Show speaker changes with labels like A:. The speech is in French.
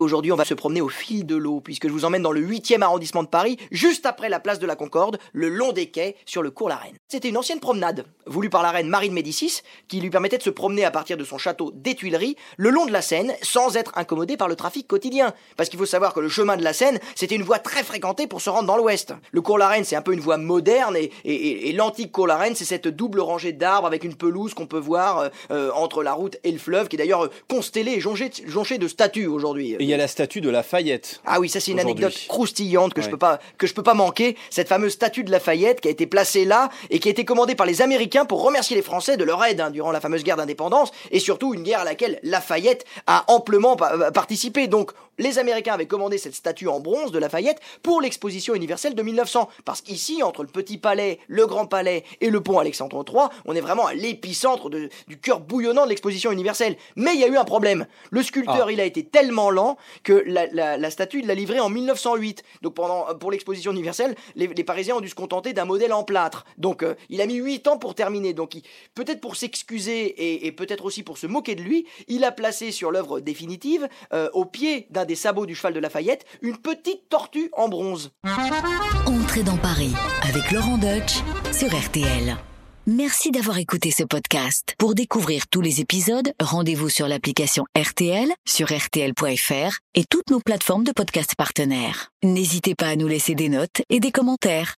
A: Aujourd'hui, on va se promener au fil de l'eau, puisque je vous emmène dans le 8e arrondissement de Paris, juste après la place de la Concorde, le long des quais, sur le cours La Reine. C'était une ancienne promenade, voulue par la reine Marie de Médicis, qui lui permettait de se promener à partir de son château des Tuileries, le long de la Seine, sans être incommodé par le trafic quotidien. Parce qu'il faut savoir que le chemin de la Seine, c'était une voie très fréquentée pour se rendre dans l'ouest. Le cours La Reine, c'est un peu une voie moderne, et, l'antique cours La Reine, c'est cette double rangée d'arbres avec une pelouse qu'on peut voir euh, euh, entre la route et le fleuve, qui est d'ailleurs euh, constellée et jonchée de statues aujourd'hui.
B: Y a la statue de Lafayette.
A: Ah oui, ça c'est une anecdote croustillante que je peux pas que je peux pas manquer. Cette fameuse statue de Lafayette qui a été placée là et qui a été commandée par les Américains pour remercier les Français de leur aide hein, durant la fameuse guerre d'indépendance et surtout une guerre à laquelle Lafayette a amplement pa- euh, participé. Donc les Américains avaient commandé cette statue en bronze de Lafayette pour l'exposition universelle de 1900 parce qu'ici entre le Petit Palais, le Grand Palais et le pont Alexandre III, on est vraiment à l'épicentre du cœur bouillonnant de l'exposition universelle. Mais il y a eu un problème. Le sculpteur
B: Ah.
A: il a été tellement lent que la, la- statue, il l'a livrée en 1908. Donc pendant, pour l'exposition universelle, les, Parisiens ont dû se contenter d'un modèle en plâtre. Donc euh, il a mis 8 ans pour terminer. Donc peut-être pour s'excuser et, peut-être aussi pour se moquer de lui, il a placé sur l'œuvre définitive, euh, au pied d'un des sabots du cheval de Lafayette, une petite tortue en bronze.
C: Entrez dans Paris avec Laurent Deutsch sur RTL. Merci d'avoir écouté ce podcast. Pour découvrir tous les épisodes, rendez-vous sur l'application RTL, sur rtl.fr et toutes nos plateformes de podcast partenaires. N'hésitez pas à nous laisser des notes et des commentaires.